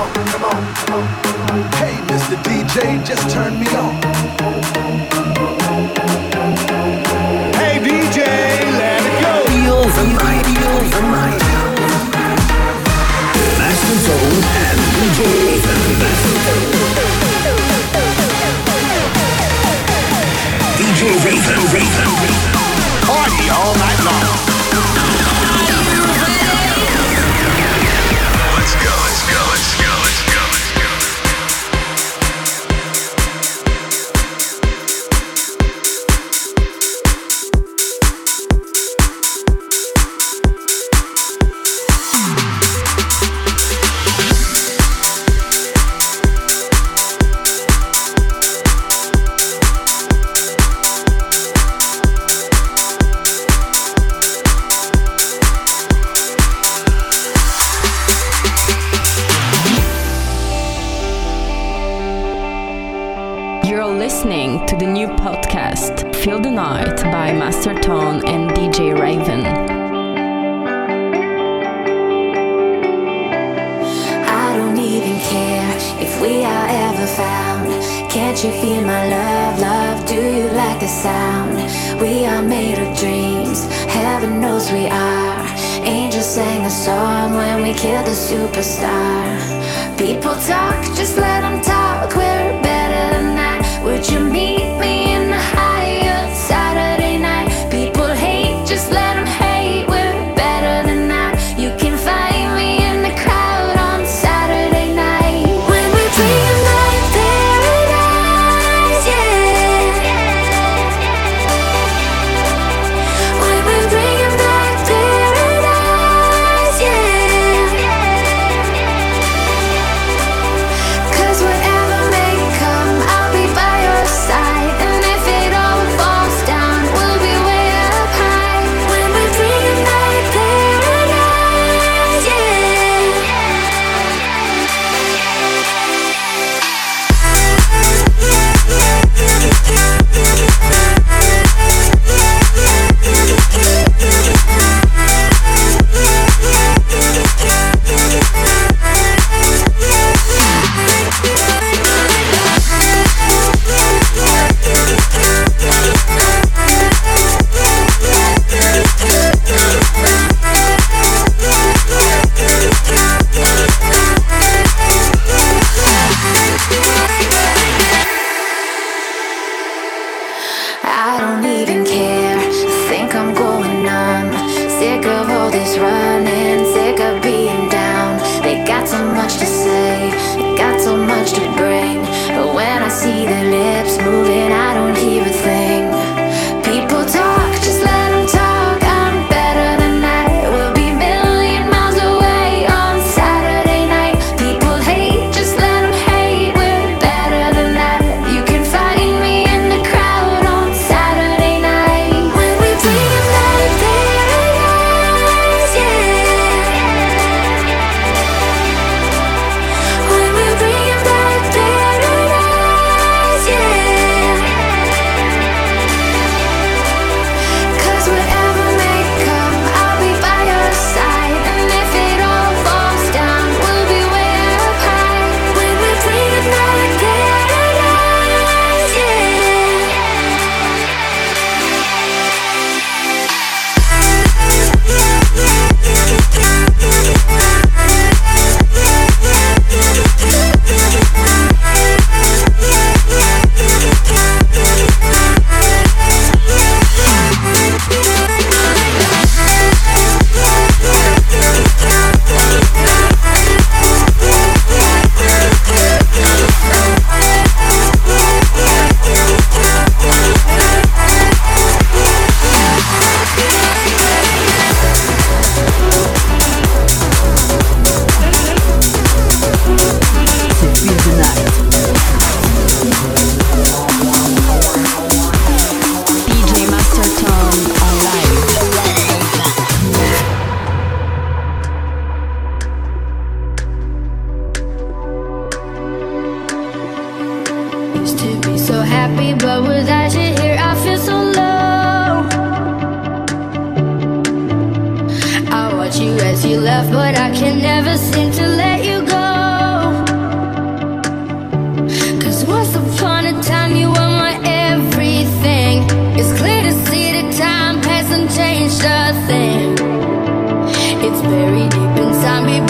on, come on, come on. Hey, Mr. DJ, just turn me on. Hey, DJ, let it go. Feel the night, feel the night. Master Zone and DJ DJ Raven, Raven. Party all night long.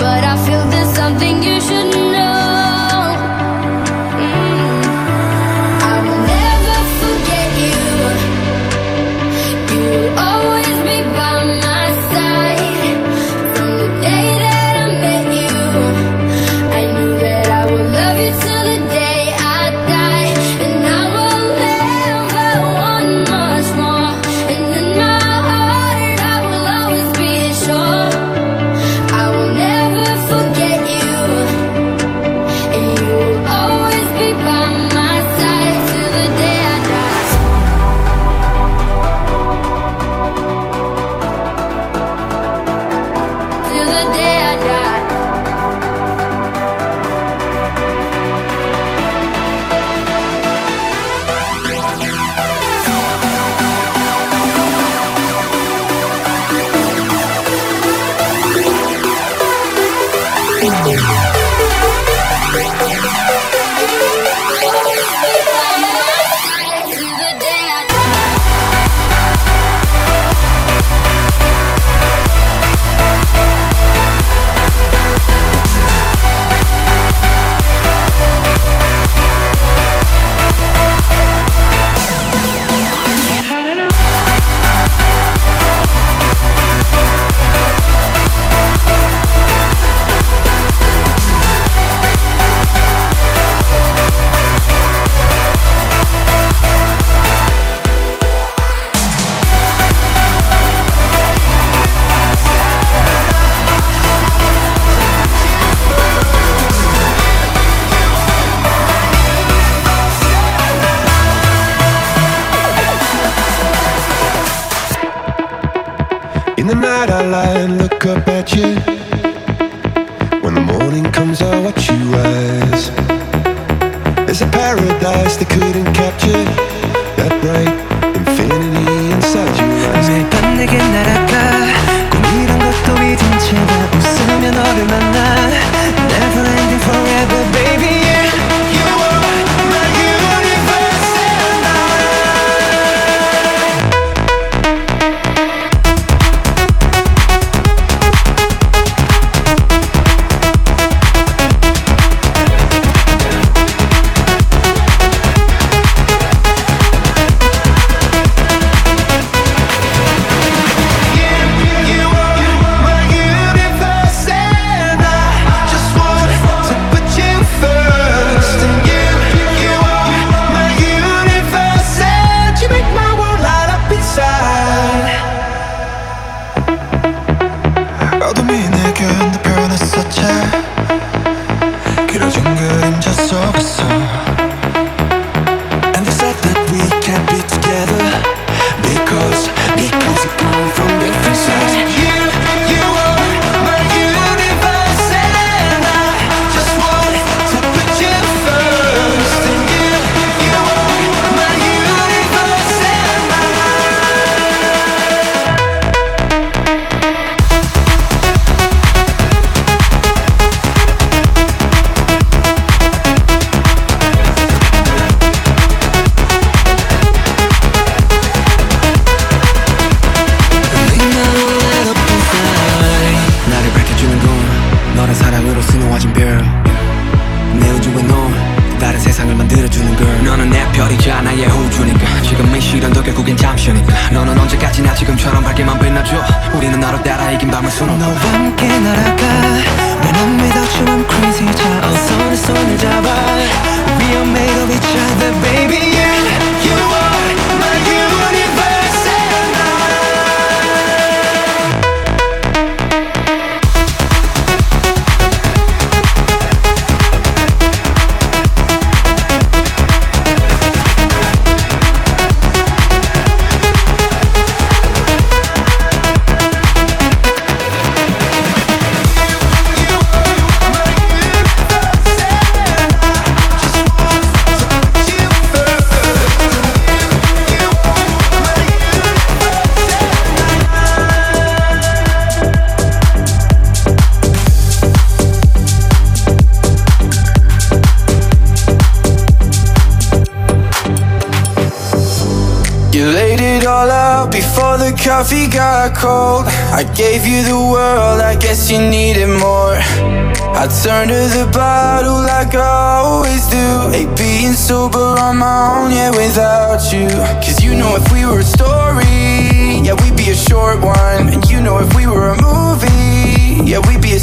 but I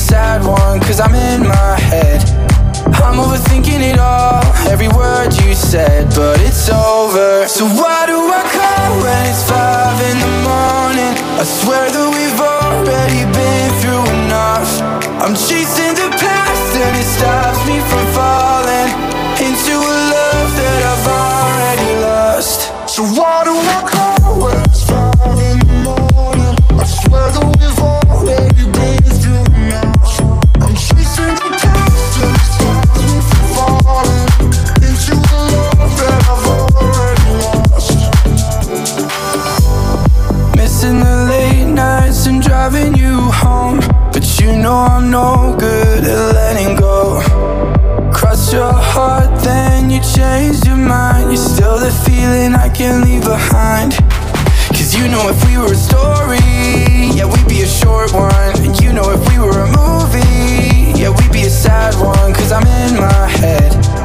sad one. Cause I'm in my head. I'm overthinking it all, every word you said, but it's over. So why do I call when it's five in the morning? I swear that we've already been through enough. I'm chasing the past and it stops me from falling into a love that I've already lost. So why do I know I'm no good at letting go. Cross your heart, then you change your mind. You're still the feeling I can't leave behind. Cause you know if we were a story, yeah, we'd be a short one. And you know if we were a movie, yeah, we'd be a sad one. Cause I'm in my head.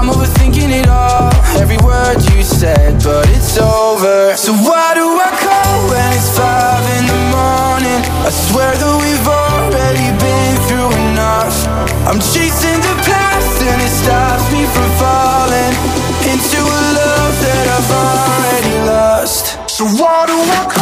I'm overthinking it all, every word you said, but it's over. So why do I call when it's five in the morning? I swear that we've already been through enough. I'm chasing the past and it stops me from falling into a love that I've already lost. So why do I call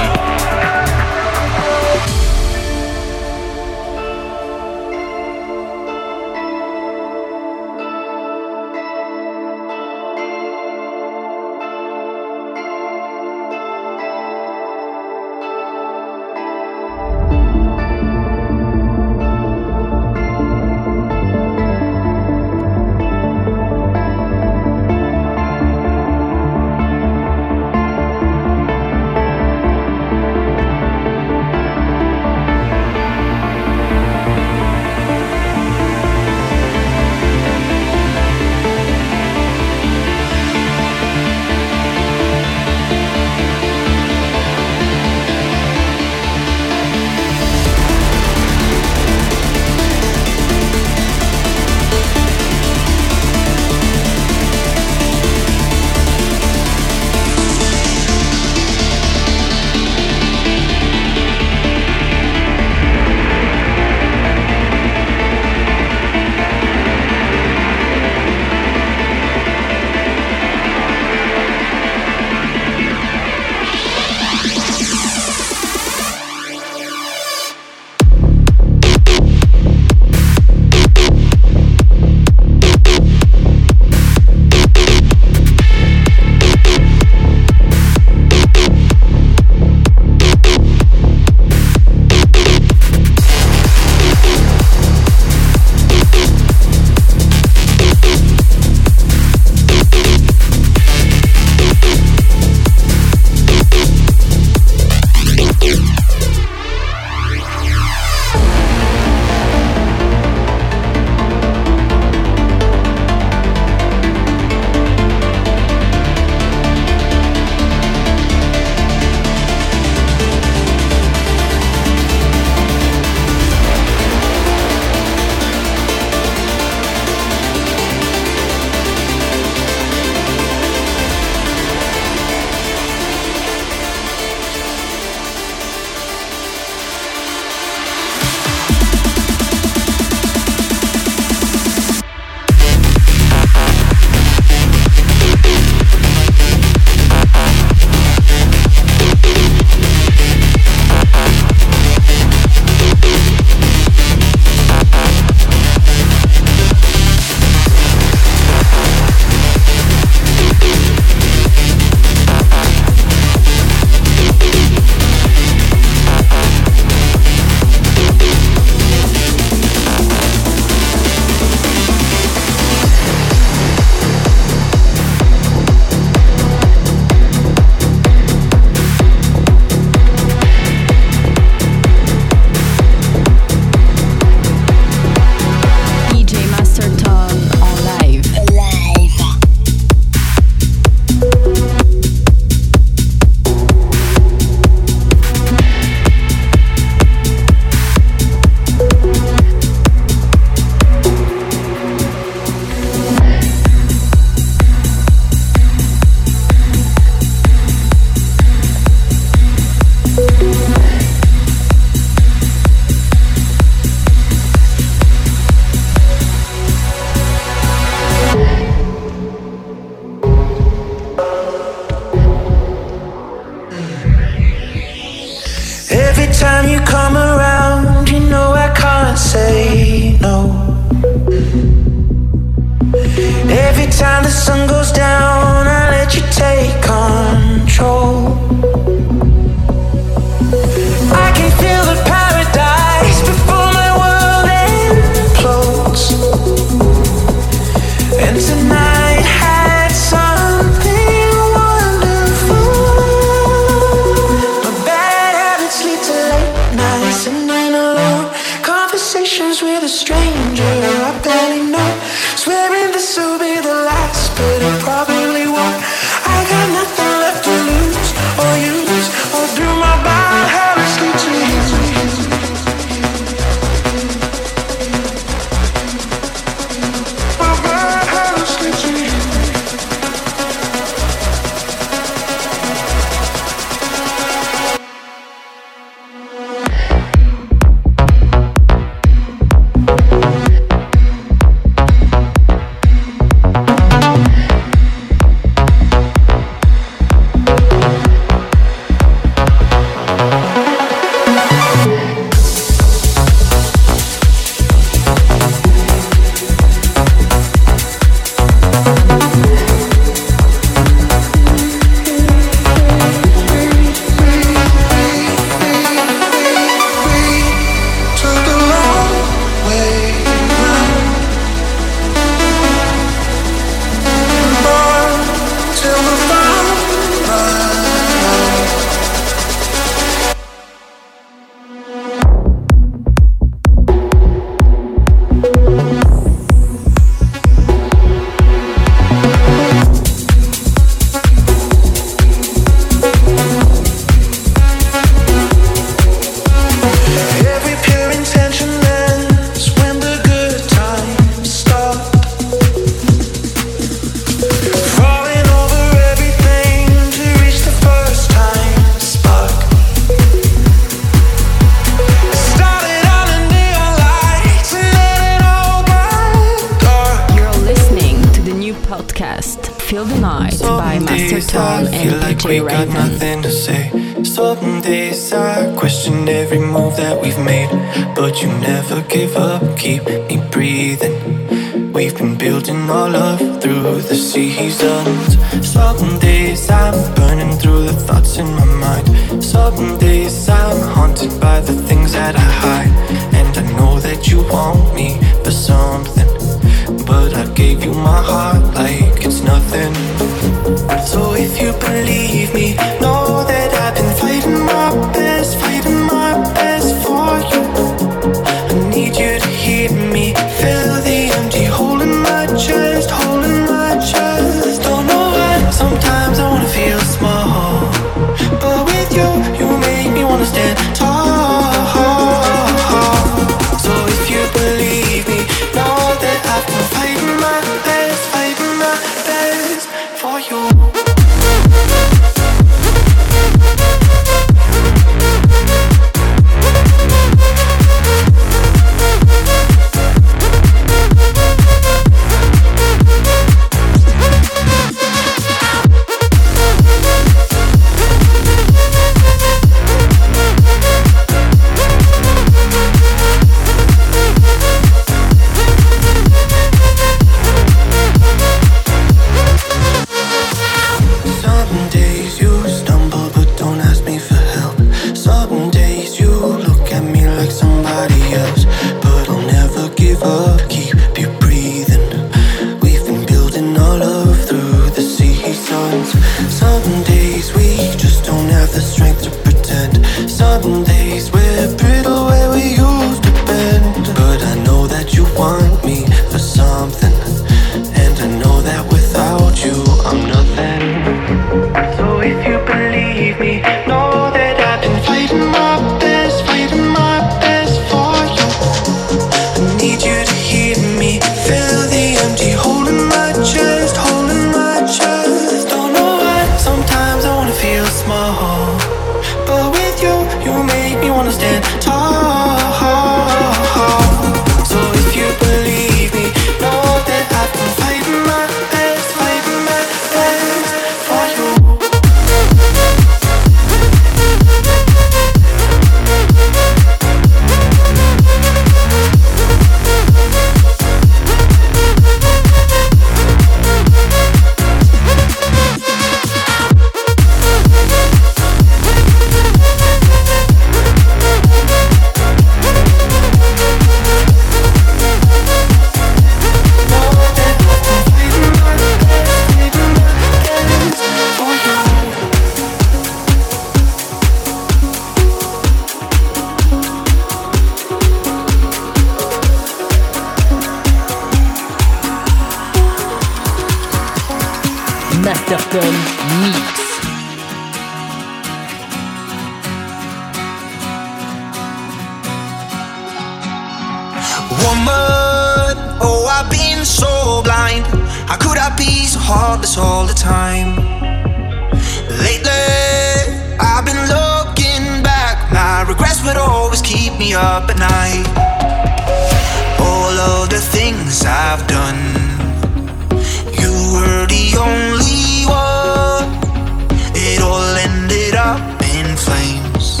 flames.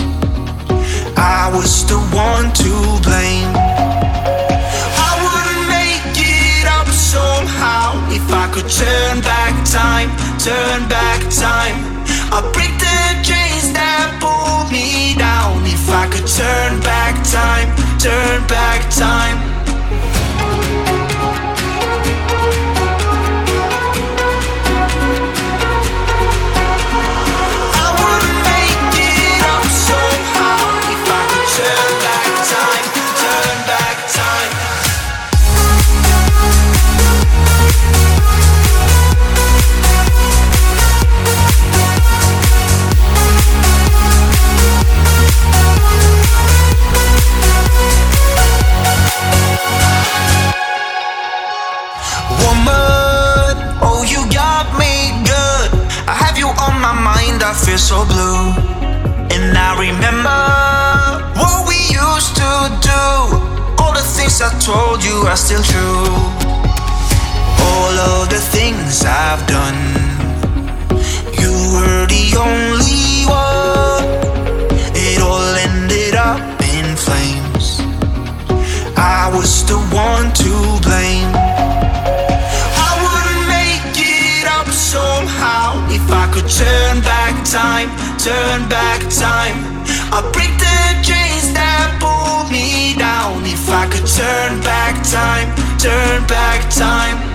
I was the one to blame. I wouldn't make it up somehow if I could turn back time, turn back time. I'll break the chains that pull me down if I could turn back time, turn back time. So blue. And I remember what we used to do. All the things I told you are still true. All of the things I've done. You were the only one. It all ended up in flames. I was the one to blame. Turn back time, turn back time. I'll break the chains that pull me down if I could turn back time, turn back time.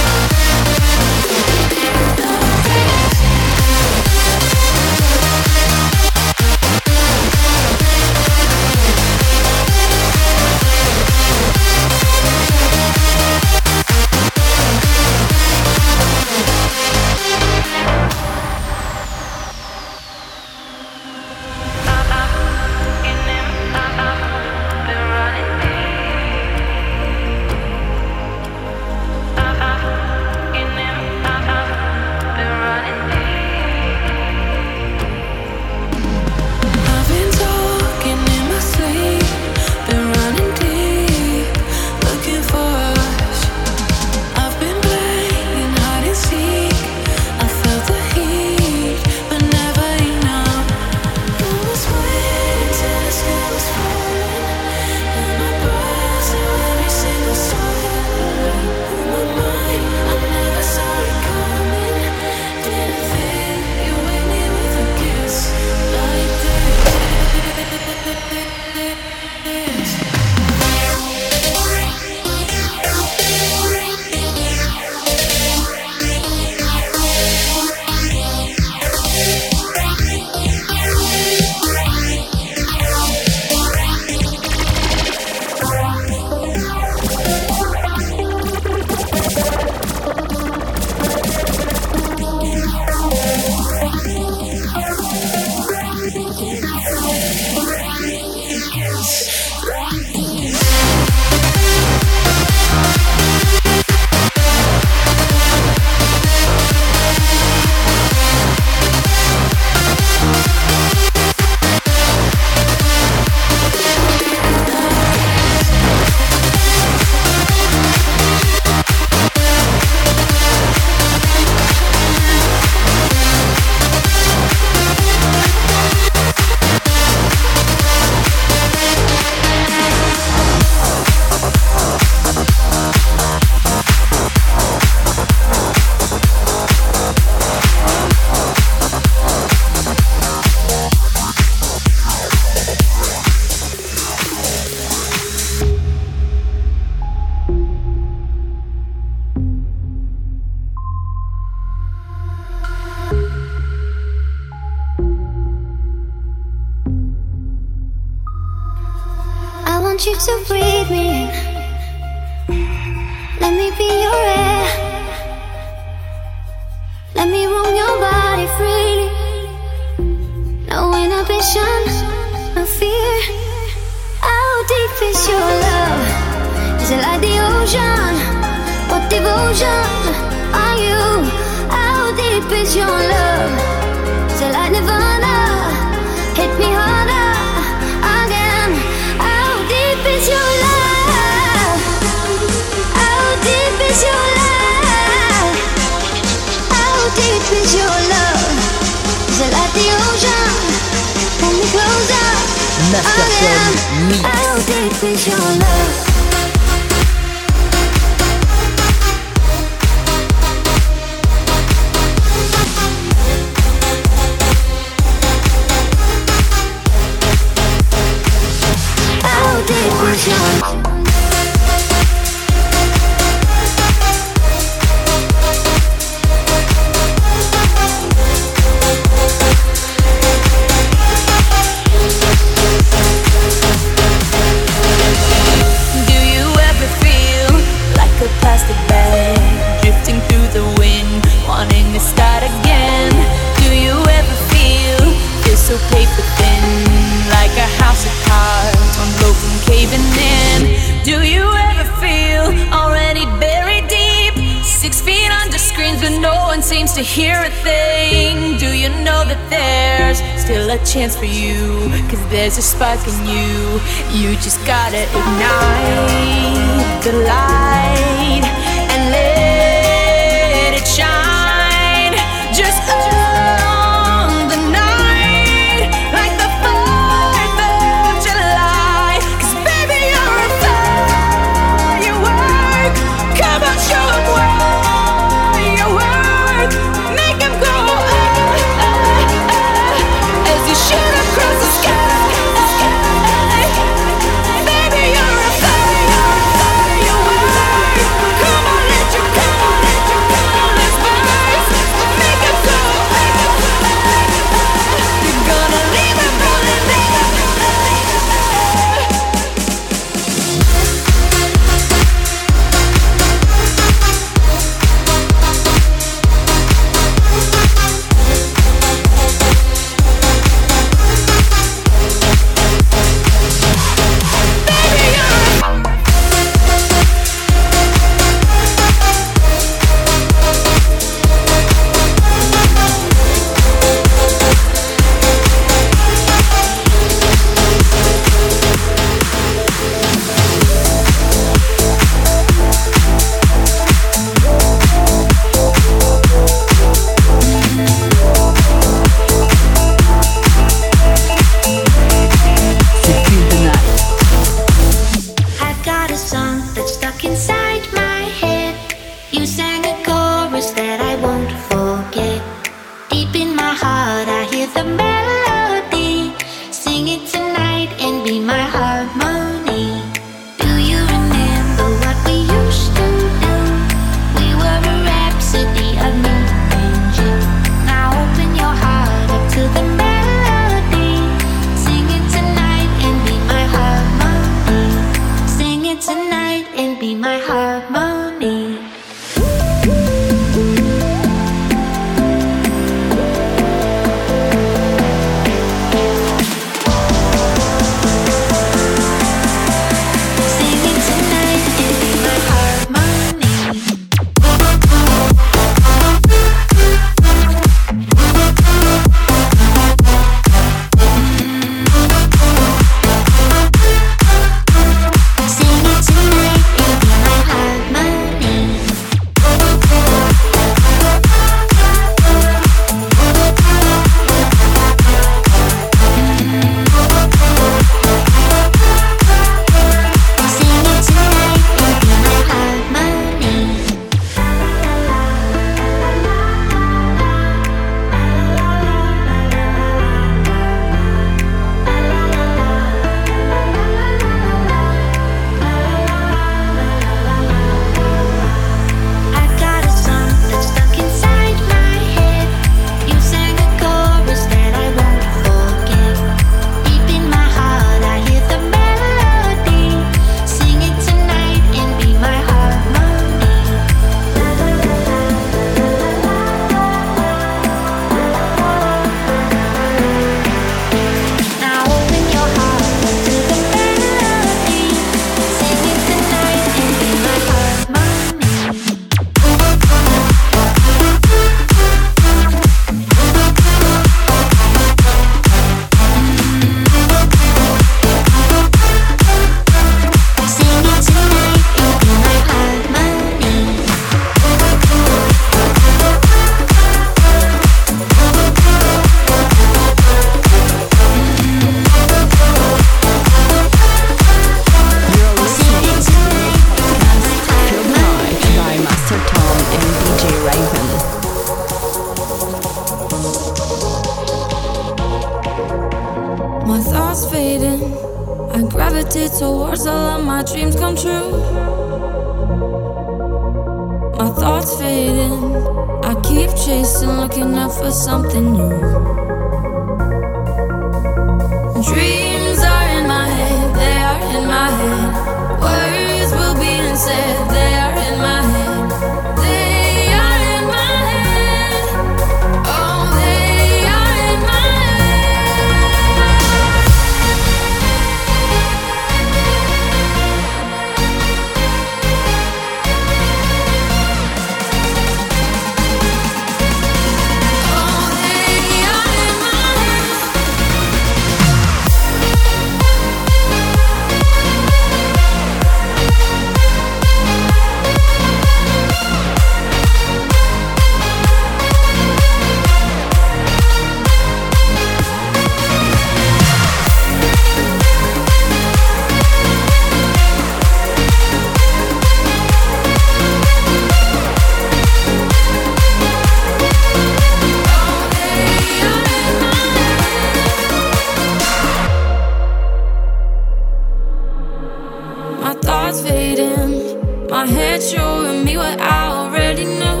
hidden. My head showing me what I already knew.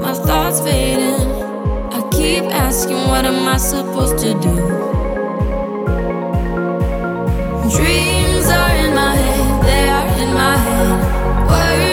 My thoughts fading. I keep asking, what am I supposed to do? Dreams are in my head, they are in my head. Worries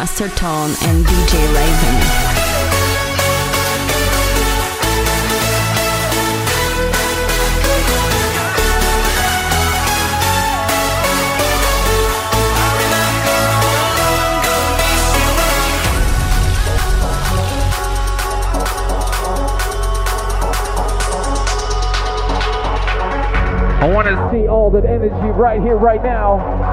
Master Tone and DJ Raven. I want to see all that energy right here, right now.